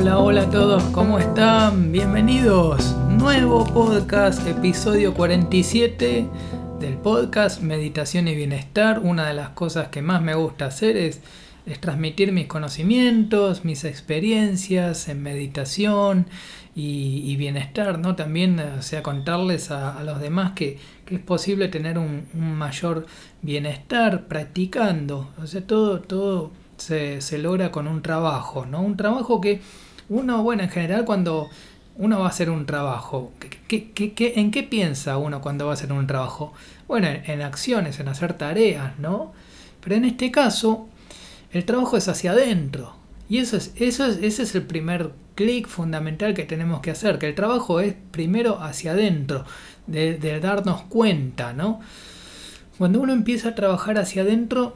Hola, hola a todos, ¿cómo están? Bienvenidos. Nuevo podcast, episodio 47 del podcast Meditación y Bienestar. Una de las cosas que más me gusta hacer es, transmitir mis conocimientos, mis experiencias en meditación y, bienestar, ¿no? También, o sea, contarles a, los demás que, es posible tener un, un, mayor bienestar practicando. O sea, todo, todo se, se, logra con un trabajo, ¿no? Un trabajo que uno, bueno, en general cuando uno va a hacer un trabajo, ¿qué, qué, en qué piensa uno cuando va a hacer un trabajo? Bueno, en, acciones, en hacer tareas, ¿no? Pero en este caso, el trabajo es hacia adentro. Y eso es, eso es, ese es el primer clic fundamental que tenemos que hacer, que el trabajo es primero hacia adentro, de, de darnos cuenta, ¿no? Cuando uno empieza a trabajar hacia adentro,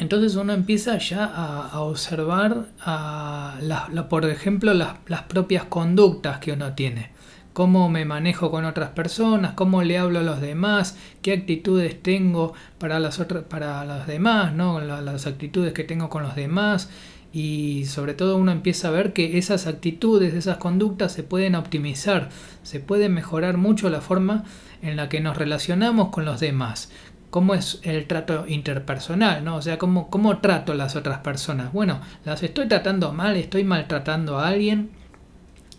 entonces uno empieza ya a, observar, a por ejemplo, las, propias conductas que uno tiene. Cómo me manejo con otras personas, cómo le hablo a los demás, qué actitudes tengo para las otras, para los demás, ¿no? las actitudes que tengo con los demás. Y sobre todo uno empieza a ver que esas actitudes, esas conductas se pueden optimizar, se puede mejorar mucho la forma en la que nos relacionamos con los demás cómo es el trato interpersonal, ¿no? O sea, cómo, cómo trato a las otras personas. Bueno, las estoy tratando mal, estoy maltratando a alguien.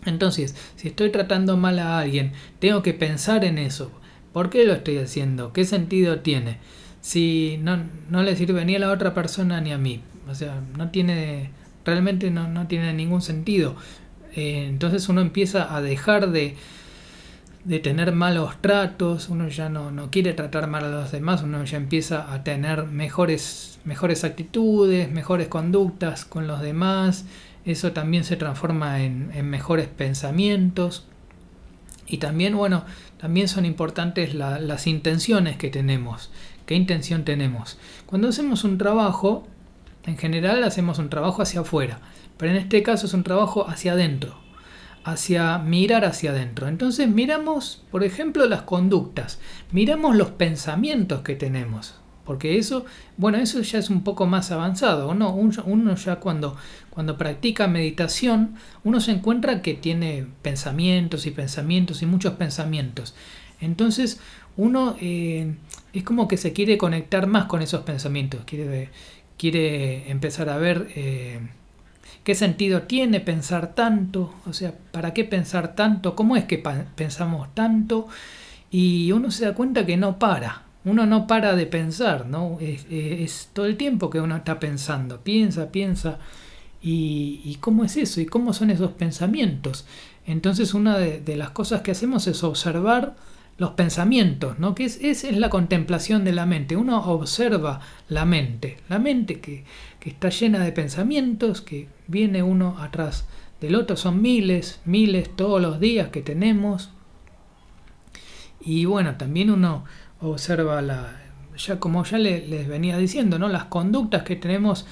Entonces, si estoy tratando mal a alguien, tengo que pensar en eso. ¿Por qué lo estoy haciendo? ¿Qué sentido tiene? Si no, no le sirve ni a la otra persona ni a mí. O sea, no tiene, realmente no, no tiene ningún sentido. Eh, entonces uno empieza a dejar de, de tener malos tratos, uno ya no, no, quiere tratar mal a los demás, uno ya empieza a tener mejores, mejores actitudes, mejores conductas con los demás, eso también se transforma en, mejores pensamientos. Y también, bueno, también son importantes las intenciones que tenemos, qué intención tenemos. Cuando hacemos un trabajo, en general hacemos un trabajo hacia afuera, pero en este caso es un trabajo hacia adentro hacia mirar hacia adentro. Entonces miramos, por ejemplo, las conductas, miramos los pensamientos que tenemos, porque eso, bueno, eso ya es un poco más avanzado. Uno, uno ya cuando, cuando practica meditación, uno se encuentra que tiene pensamientos y pensamientos y muchos pensamientos. Entonces uno eh, es como que se quiere conectar más con esos pensamientos, quiere, quiere empezar a ver... Eh, ¿Qué sentido tiene pensar tanto? O sea, ¿para qué pensar tanto? ¿Cómo es que pensamos tanto? Y uno se da cuenta que no para. Uno no para de pensar, ¿no? Es, todo el tiempo que uno está pensando. Piensa, piensa. ¿Y, cómo es eso? ¿Y cómo son esos pensamientos? Entonces una de las cosas que hacemos es observar los pensamientos, ¿no? que es, es, es, la contemplación de la mente. Uno observa la mente, la mente que, que, está llena de pensamientos, que viene uno atrás del otro, son miles, miles todos los días que tenemos. Y bueno, también uno observa la, ya como ya les venía diciendo, ¿no? las conductas que tenemos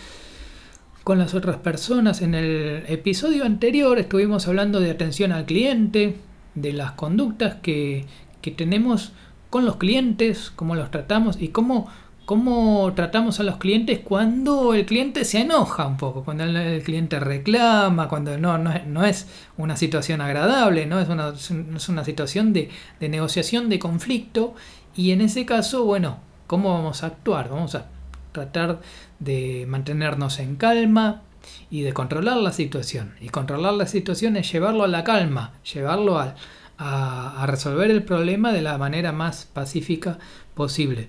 con las otras personas. En el episodio anterior estuvimos hablando de atención al cliente, de las conductas que, que tenemos con los clientes, cómo los tratamos y cómo, cómo tratamos a los clientes cuando el cliente se enoja un poco, cuando el, cliente reclama, cuando no, no, es una situación agradable, no es una, es una situación de, de, negociación, de conflicto y en ese caso, bueno, ¿cómo vamos a actuar? Vamos a tratar de mantenernos en calma y de controlar la situación. Y controlar la situación es llevarlo a la calma, llevarlo al a, resolver el problema de la manera más pacífica posible.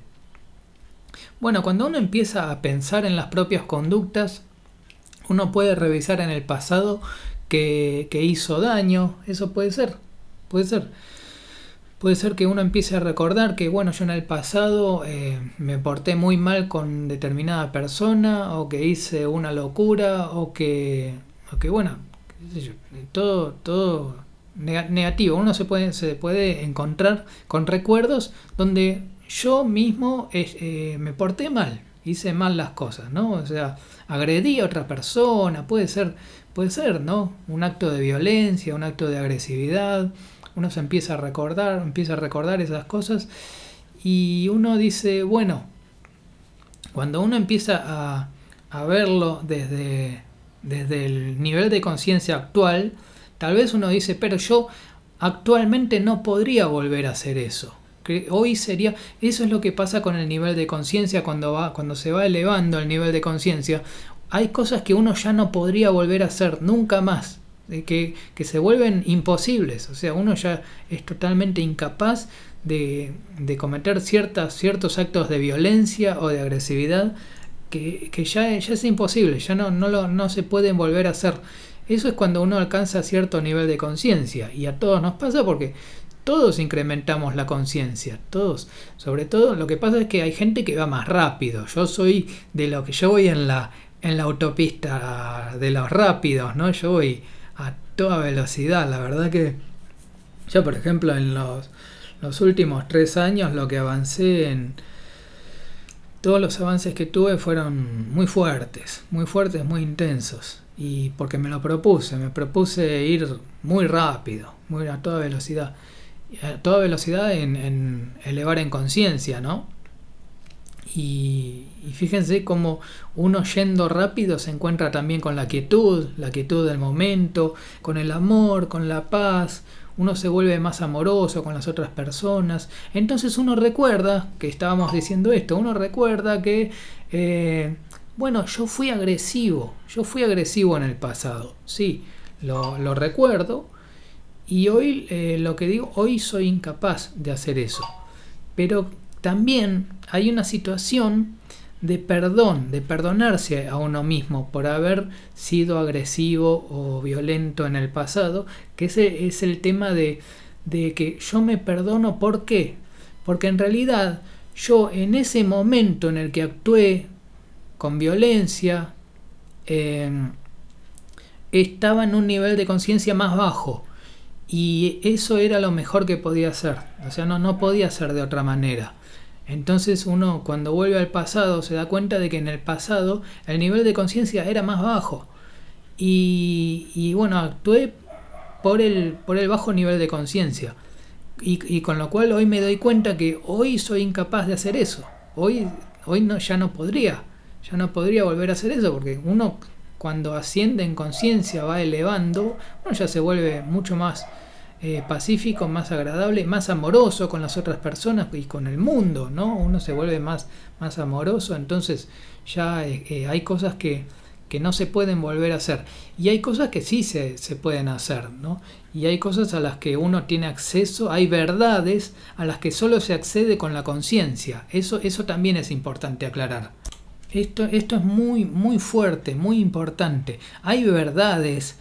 Bueno, cuando uno empieza a pensar en las propias conductas, uno puede revisar en el pasado que, hizo daño, eso puede ser, puede ser. Puede ser que uno empiece a recordar que, bueno, yo en el pasado eh, me porté muy mal con determinada persona, o que hice una locura, o que, o que bueno, todo, todo negativo. Uno se puede, se puede encontrar con recuerdos donde yo mismo eh, me porté mal, hice mal las cosas, ¿no? O sea, agredí a otra persona, puede ser, puede ser, ¿no? Un acto de violencia, un acto de agresividad. Uno se empieza a recordar, empieza a recordar esas cosas y uno dice, bueno, cuando uno empieza a, a verlo desde, desde el nivel de conciencia actual, tal vez uno dice, pero yo actualmente no podría volver a hacer eso. Hoy sería, eso es lo que pasa con el nivel de conciencia cuando va, cuando se va elevando el nivel de conciencia. Hay cosas que uno ya no podría volver a hacer nunca más, que, que se vuelven imposibles. O sea, uno ya es totalmente incapaz de, de cometer ciertas, ciertos actos de violencia o de agresividad que, que ya, ya, es imposible, ya no, no, lo, no se pueden volver a hacer. Eso es cuando uno alcanza cierto nivel de conciencia y a todos nos pasa porque todos incrementamos la conciencia, todos. Sobre todo lo que pasa es que hay gente que va más rápido. Yo soy de lo que yo voy en la en la autopista de los rápidos, ¿no? Yo voy a toda velocidad, la verdad que yo por ejemplo en los, los últimos tres años lo que avancé en todos los avances que tuve fueron muy fuertes, muy fuertes, muy intensos. Y porque me lo propuse, me propuse ir muy rápido, muy a toda velocidad a toda velocidad en, elevar en conciencia, ¿no? Y, fíjense cómo uno yendo rápido se encuentra también con la quietud, la quietud del momento, con el amor, con la paz, uno se vuelve más amoroso con las otras personas. Entonces uno recuerda, que estábamos diciendo esto, uno recuerda que, eh, bueno, yo fui agresivo, yo fui agresivo en el pasado, sí, lo, lo recuerdo, y hoy eh, lo que digo, hoy soy incapaz de hacer eso. Pero también hay una situación de perdón, de perdonarse a uno mismo por haber sido agresivo o violento en el pasado, que ese es el tema de, de que yo me perdono, ¿por qué? Porque en realidad yo en ese momento en el que actué con violencia, em, estaba en un nivel de conciencia más bajo. Y eso era lo mejor que podía hacer. O sea, no, no podía ser de otra manera. Entonces uno cuando vuelve al pasado se da cuenta de que en el pasado el nivel de conciencia era más bajo. Y, bueno, actué por el, por el bajo nivel de conciencia. Y, con lo cual hoy me doy cuenta que hoy soy incapaz de hacer eso. Hoy, hoy no, ya no podría. Ya no podría volver a hacer eso porque uno cuando asciende en conciencia va elevando, uno ya se vuelve mucho más eh, pacífico, más agradable, más amoroso con las otras personas y con el mundo, ¿no? Uno se vuelve más, más amoroso, entonces ya eh, eh, hay cosas que, que, no se pueden volver a hacer. Y hay cosas que sí se, se, pueden hacer, ¿no? Y hay cosas a las que uno tiene acceso, hay verdades a las que solo se accede con la conciencia. Eso, eso también es importante aclarar. Esto, esto es muy, muy fuerte, muy importante. Hay verdades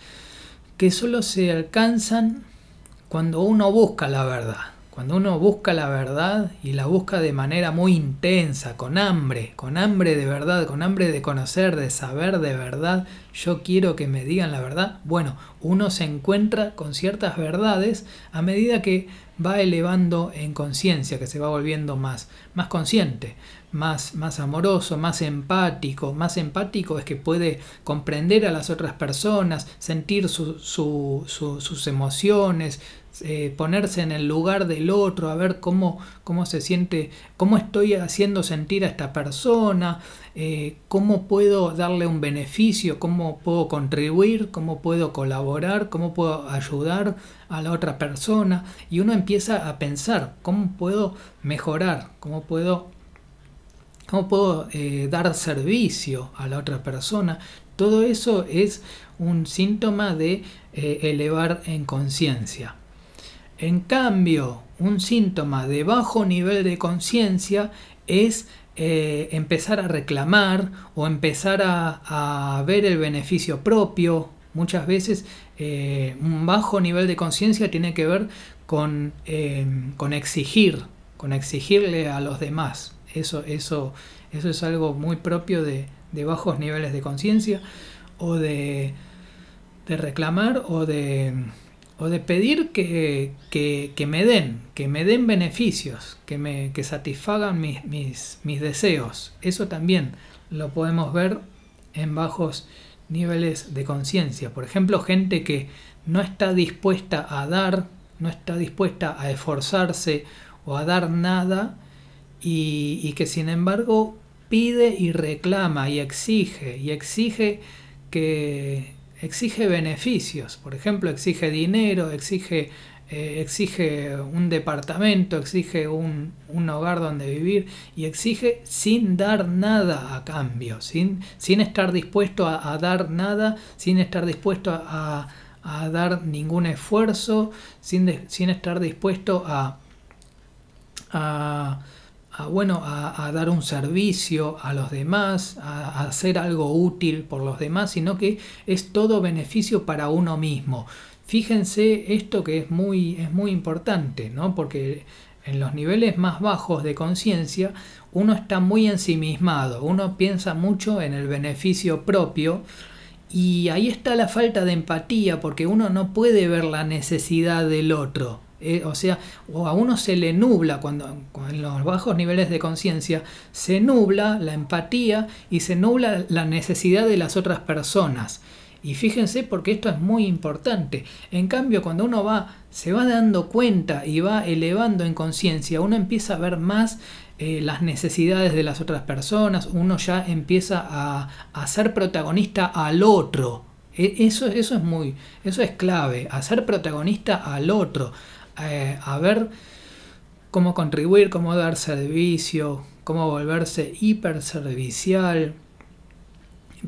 que solo se alcanzan cuando uno busca la verdad, cuando uno busca la verdad y la busca de manera muy intensa, con hambre, con hambre de verdad, con hambre de conocer, de saber de verdad, yo quiero que me digan la verdad, bueno, uno se encuentra con ciertas verdades a medida que va elevando en conciencia, que se va volviendo más, más consciente más, más amoroso, más empático. Más empático es que puede comprender a las otras personas, sentir sus emociones, eh, ponerse en el lugar del otro, a ver cómo, cómo se siente, cómo estoy haciendo sentir a esta persona, eh, cómo puedo darle un beneficio, cómo puedo contribuir, cómo puedo colaborar, cómo puedo ayudar a la otra persona. Y uno empieza a pensar cómo puedo mejorar, cómo puedo cómo puedo eh, dar servicio a la otra persona. Todo eso es un síntoma de eh, elevar en conciencia. En cambio, un síntoma de bajo nivel de conciencia es eh, empezar a reclamar o empezar a, ver el beneficio propio. Muchas veces un bajo nivel de conciencia tiene que ver con, con exigir, con exigirle a los demás. Eso, eso, eso es algo muy propio de, bajos niveles de conciencia o de, reclamar o de, o de pedir que, me den, que me den beneficios, que, me, que satisfagan mis, mis, mis deseos. Eso también lo podemos ver en bajos niveles de conciencia. Por ejemplo, gente que no está dispuesta a dar, no está dispuesta a esforzarse o a dar nada y, que sin embargo pide y reclama y exige y exige que exige beneficios, por ejemplo, exige dinero, exige, eh, exige un departamento, exige un, hogar donde vivir y exige sin dar nada a cambio, sin, sin estar dispuesto a, dar nada, sin estar dispuesto a, dar ningún esfuerzo, sin, sin estar dispuesto a, a bueno, a, dar un servicio a los demás, a, hacer algo útil por los demás, sino que es todo beneficio para uno mismo. Fíjense esto que es muy, es muy importante, ¿no? porque en los niveles más bajos de conciencia uno está muy ensimismado, uno piensa mucho en el beneficio propio y ahí está la falta de empatía porque uno no puede ver la necesidad del otro. Eh, o sea, o a uno se le nubla cuando, en los bajos niveles de conciencia, se nubla la empatía y se nubla la necesidad de las otras personas. Y fíjense porque esto es muy importante. En cambio, cuando uno va, se va dando cuenta y va elevando en conciencia, uno empieza a ver más eh, las necesidades de las otras personas, uno ya empieza a, a ser protagonista al otro. E, eso, eso es muy, eso es clave, hacer protagonista al otro, eh, a ver cómo contribuir, cómo dar servicio, cómo volverse hiperservicial.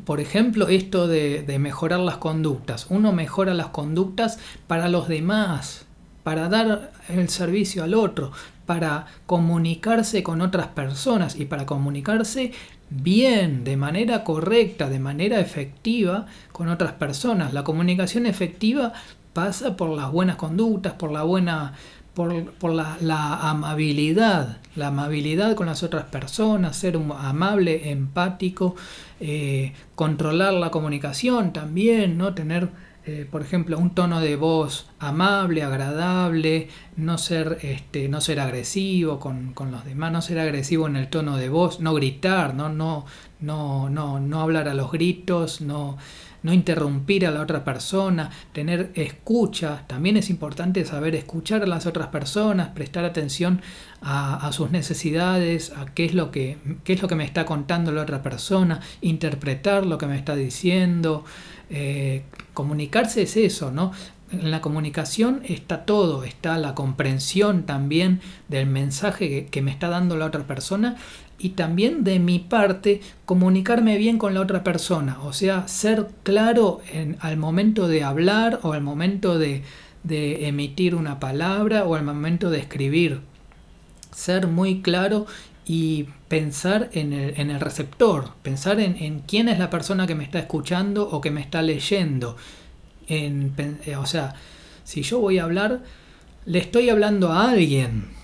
Por ejemplo, esto de, mejorar las conductas. Uno mejora las conductas para los demás, para dar el servicio al otro, para comunicarse con otras personas y para comunicarse bien, de manera correcta, de manera efectiva con otras personas. La comunicación efectiva pasa por las buenas conductas, por la buena, por, la, amabilidad, la amabilidad con las otras personas, ser amable, empático, eh, controlar la comunicación también, ¿no? Tener, eh, por ejemplo, un tono de voz amable, agradable, no ser, este, no ser agresivo con, con, los demás, no ser agresivo en el tono de voz, no gritar, no, no, no, no, no hablar a los gritos, no no interrumpir a la otra persona, tener escucha. También es importante saber escuchar a las otras personas, prestar atención a, sus necesidades, a qué es, lo que, qué es lo que me está contando la otra persona, interpretar lo que me está diciendo. Eh, comunicarse es eso, ¿no? En la comunicación está todo, está la comprensión también del mensaje que, me está dando la otra persona y también de mi parte comunicarme bien con la otra persona, o sea, ser claro en, al momento de hablar o al momento de, emitir una palabra o al momento de escribir. Ser muy claro y pensar en el, receptor, pensar en, quién es la persona que me está escuchando o que me está leyendo. En, eh, o sea, si yo voy a hablar, le estoy hablando a alguien,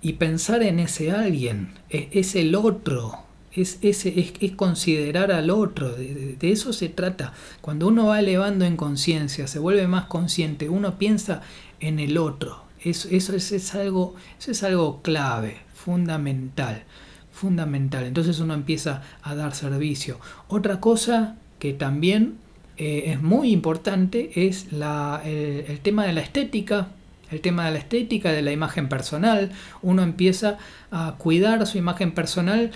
y pensar en ese alguien, es, el otro, es, ese, es, considerar al otro, de, eso se trata. Cuando uno va elevando en conciencia, se vuelve más consciente, uno piensa en el otro. Eso, eso, es, algo, eso es algo clave, fundamental, fundamental. Entonces uno empieza a dar servicio. Otra cosa que también eh, es muy importante es la, el tema de la estética, el tema de la estética, de la imagen personal. Uno empieza a cuidar su imagen personal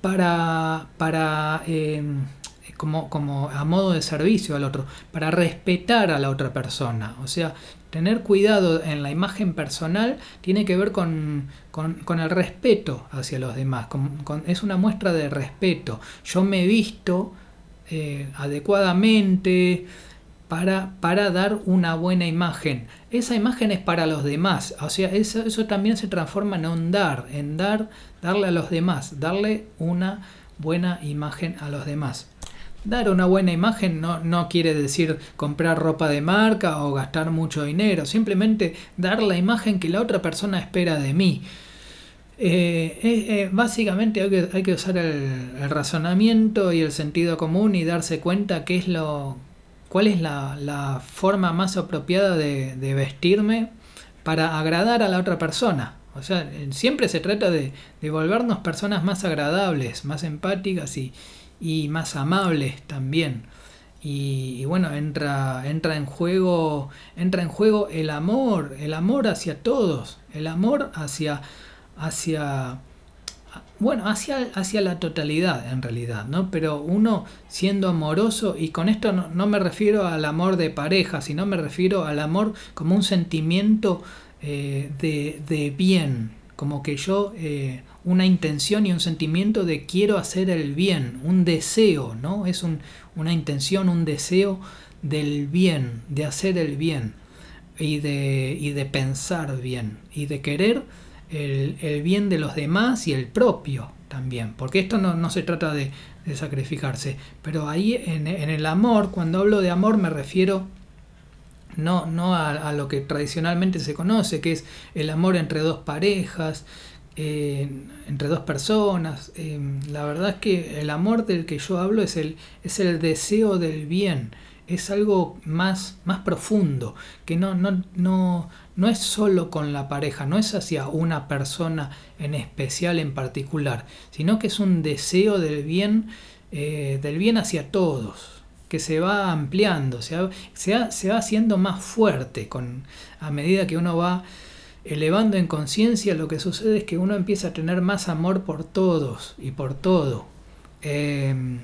para, para eh, como, como a modo de servicio al otro, para respetar a la otra persona. O sea, tener cuidado en la imagen personal tiene que ver con, el respeto hacia los demás. es una muestra de respeto. Yo me he visto eh, adecuadamente, para, dar una buena imagen. Esa imagen es para los demás, o sea, eso, también se transforma en un dar, en dar, darle a los demás, darle una buena imagen a los demás. Dar una buena imagen no, quiere decir comprar ropa de marca o gastar mucho dinero, simplemente dar la imagen que la otra persona espera de mí. Eh, eh, básicamente hay que, hay que usar el, el, razonamiento y el sentido común y darse cuenta qué es lo cuál es la, forma más apropiada de, vestirme para agradar a la otra persona. O sea, siempre se trata de, volvernos personas más agradables, más empáticas y, más amables también. Y, bueno, entra, entra, en juego, entra en juego el amor, el amor hacia todos, el amor hacia, hacia bueno, hacia, hacia la totalidad en realidad, ¿no? Pero uno siendo amoroso, y con esto no, me refiero al amor de pareja, sino me refiero al amor como un sentimiento eh, de, bien, como que yo, eh, una intención y un sentimiento de quiero hacer el bien, un deseo, ¿no? Es una intención, un deseo del bien, de hacer el bien y de, y de pensar bien y de querer el, bien de los demás y el propio también, porque esto no, se trata de, sacrificarse, pero ahí en, el amor, cuando hablo de amor me refiero no, no a, lo que tradicionalmente se conoce, que es el amor entre dos parejas, entre dos personas. Eh, la verdad es que el amor del que yo hablo es el, es el deseo del bien, es algo más, más profundo, que no, no, no, no es solo con la pareja, no es hacia una persona en especial, en particular, sino que es un deseo del bien, eh, del bien hacia todos, que se va ampliando, se va, se va, haciendo más fuerte con, a medida que uno va elevando en conciencia, lo que sucede es que uno empieza a tener más amor por todos y por todo. Em,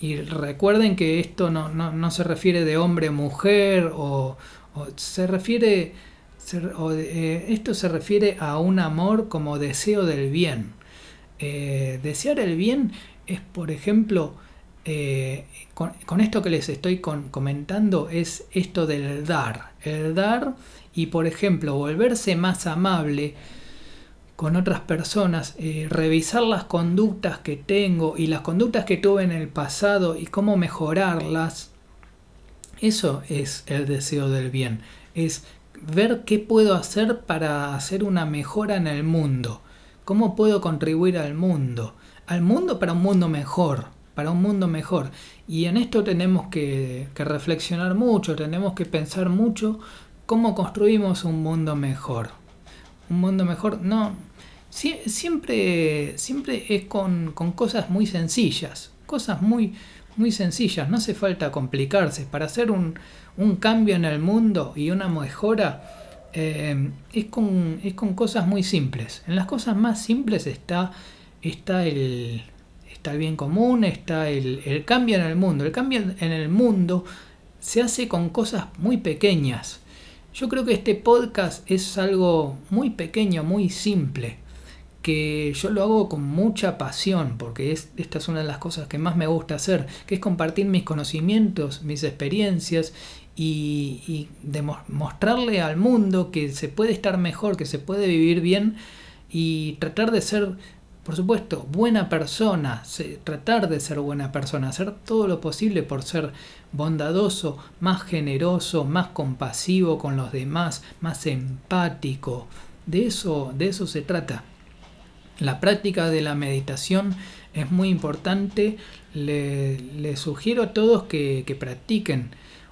y recuerden que esto no, se refiere de hombre-mujer o, o se refiere eh, esto se refiere a un amor como deseo del bien. Eh, desear el bien es, por ejemplo, eh, con, esto que les estoy comentando, es esto del dar. El dar y, por ejemplo, volverse más amable con otras personas, revisar las conductas que tengo y las conductas que tuve en el pasado y cómo mejorarlas. Eso es el deseo del bien. Es ver qué puedo hacer para hacer una mejora en el mundo. ¿Cómo puedo contribuir al mundo? Al mundo para un mundo mejor, para un mundo mejor. Y en esto tenemos que, reflexionar mucho, tenemos que pensar mucho cómo construimos un mundo mejor. Un mundo mejor, no, siempre, siempre es con, con cosas muy sencillas, cosas muy, muy sencillas, no hace falta complicarse. Para hacer un, un cambio en el mundo y una mejora eh, es, con, es, con, cosas muy simples. En las cosas más simples está, está, el, está el bien común, está el, el cambio en el mundo. El cambio en el mundo se hace con cosas muy pequeñas. Yo creo que este podcast es algo muy pequeño, muy simple que yo lo hago con mucha pasión, porque es, esta es una de las cosas que más me gusta hacer, que es compartir mis conocimientos, mis experiencias y, demostrarle al mundo que se puede estar mejor, que se puede vivir bien y tratar de ser, por supuesto, buena persona, tratar de ser buena persona, hacer todo lo posible por ser bondadoso, más generoso, más compasivo con los demás, más empático. De eso, de eso se trata. La práctica de la meditación es muy importante. Les sugiero a todos que, que practiquen.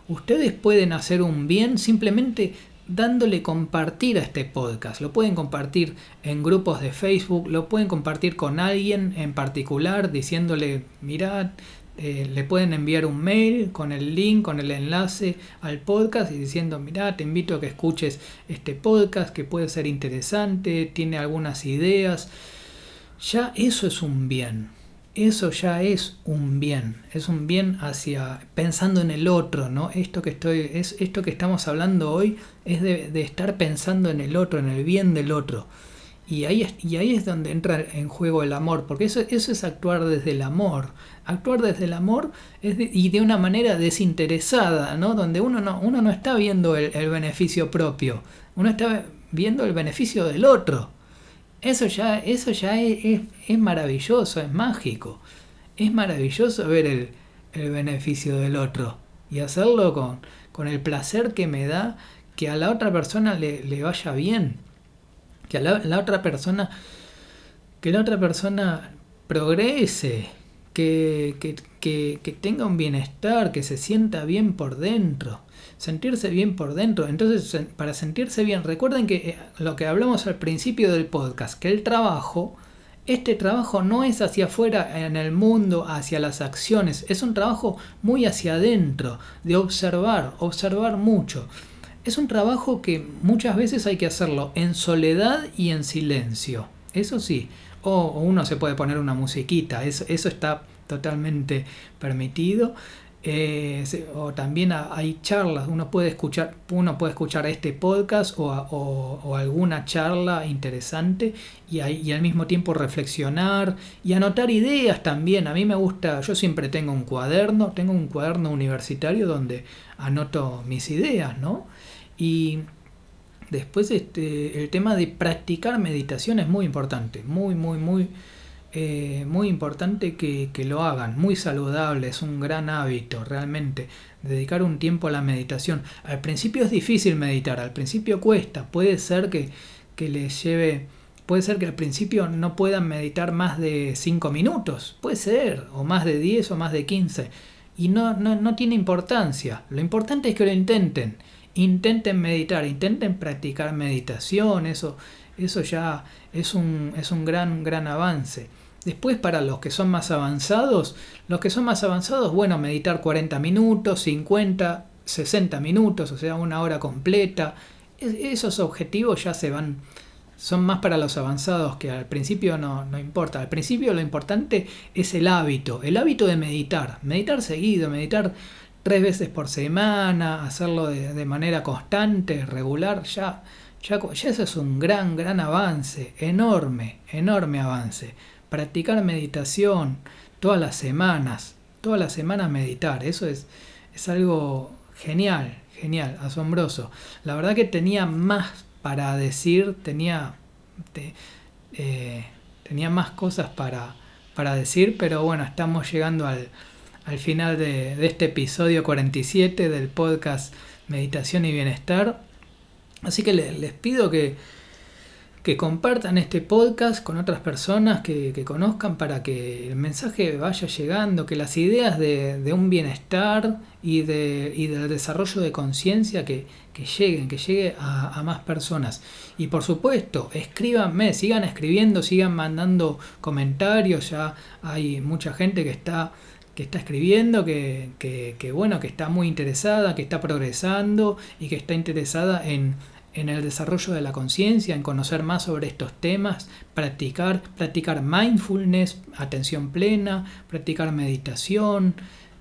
Ustedes pueden hacer un bien simplemente dándole compartir a este podcast. Lo pueden compartir en grupos de Facebook, lo pueden compartir con alguien en particular diciéndole, mirad, eh, le pueden enviar un mail con el link, con el enlace al podcast y diciendo, mira, te invito a que escuches este podcast que puede ser interesante, tiene algunas ideas. Ya eso es un bien. Eso ya es un bien, es un bien hacia pensando en el otro, ¿no? Esto que estoy, es esto que estamos hablando hoy es de, de estar pensando en el otro, en el bien del otro. Y ahí, es, y ahí es donde entra en juego el amor, porque eso, eso es actuar desde el amor. Actuar desde el amor es y de una manera desinteresada, ¿no? Donde uno no, uno no está viendo el, beneficio propio, uno está viendo el beneficio del otro. Eso ya, eso ya es, es, maravilloso, es mágico. Es maravilloso ver el, el, beneficio del otro y hacerlo con, con el placer que me da que a la otra persona le, le vaya bien que la, otra persona, que la otra persona progrese, que, que, tenga un bienestar, que se sienta bien por dentro, sentirse bien por dentro. Entonces, para sentirse bien, recuerden que eh, lo que hablamos al principio del podcast, que el trabajo, este trabajo no es hacia afuera en el mundo, hacia las acciones, es un trabajo muy hacia adentro, de observar, observar mucho es un trabajo que muchas veces hay que hacerlo en soledad y en silencio. eso sí. O, uno se puede poner una musiquita, eso, eso está totalmente permitido. Eh, o también hay charlas, uno puede escuchar, uno puede escuchar este podcast o, alguna charla interesante y, y, al mismo tiempo reflexionar y anotar ideas también. A mí me gusta, yo siempre tengo un cuaderno, tengo un cuaderno universitario donde anoto mis ideas, ¿no? Y después este, el tema de practicar meditación es muy importante, muy, muy, muy eh, muy importante que, lo hagan, muy saludable, es un gran hábito realmente, dedicar un tiempo a la meditación. Al principio es difícil meditar, al principio cuesta, puede ser que, que les lleve, puede ser que al principio no puedan meditar más de 5 minutos, puede ser, o más de 10 o más de 15, y no, no, no tiene importancia, lo importante es que lo intenten, intenten meditar, intenten practicar meditación, eso, eso ya es un, es un gran, gran avance. Después para los que son más avanzados, los que son más avanzados, bueno, meditar 40 minutos, 50, 60 minutos, o sea, una hora completa. Esos objetivos ya se van, son más para los avanzados que al principio no, no importa. Al principio lo importante es el hábito, el hábito de meditar, meditar seguido, meditar tres veces por semana, hacerlo de, manera constante, regular, ya, ya, ya eso es un gran, gran avance, enorme, enorme avance practicar meditación todas las semanas, todas las semanas meditar, eso es, es algo genial, genial, asombroso. La verdad que tenía más para decir, tenía, eh, tenía más cosas para, para decir, pero bueno, estamos llegando al, al final de, este episodio 47 del podcast Meditación y Bienestar. Así que les pido que, compartan este podcast con otras personas que, conozcan para que el mensaje vaya llegando, que las ideas de, un bienestar y, de, del desarrollo de conciencia que, lleguen, que llegue a, más personas. Y por supuesto, escríbanme, sigan escribiendo, sigan mandando comentarios, ya hay mucha gente que está que está escribiendo, que, que, bueno, que está muy interesada, que está progresando y que está interesada en, en el desarrollo de la conciencia, en conocer más sobre estos temas, practicar, practicar mindfulness, atención plena, practicar meditación,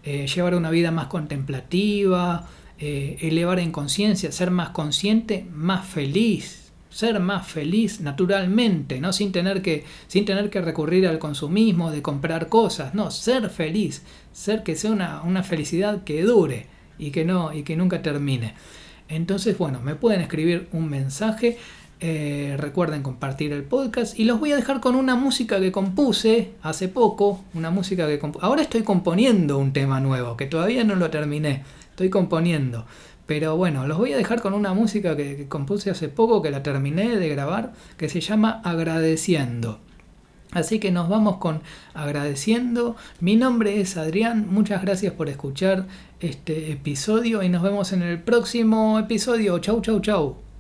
eh, llevar una vida más contemplativa, eh, elevar en conciencia, ser más consciente, más feliz, ser más feliz naturalmente, ¿no? sin, tener que, sin tener que recurrir al consumismo, de comprar cosas, no, ser feliz, ser que sea una, una felicidad que dure y que, no, y que nunca termine. Entonces, bueno, me pueden escribir un mensaje. Eh, recuerden compartir el podcast y los voy a dejar con una música que compuse hace poco, una música que ahora estoy componiendo un tema nuevo que todavía no lo terminé, estoy componiendo, pero bueno, los voy a dejar con una música que compuse hace poco que la terminé de grabar que se llama Agradeciendo. Así que nos vamos con agradeciendo. Mi nombre es Adrián, muchas gracias por escuchar este episodio y nos vemos en el próximo episodio. Chau, chau, chau.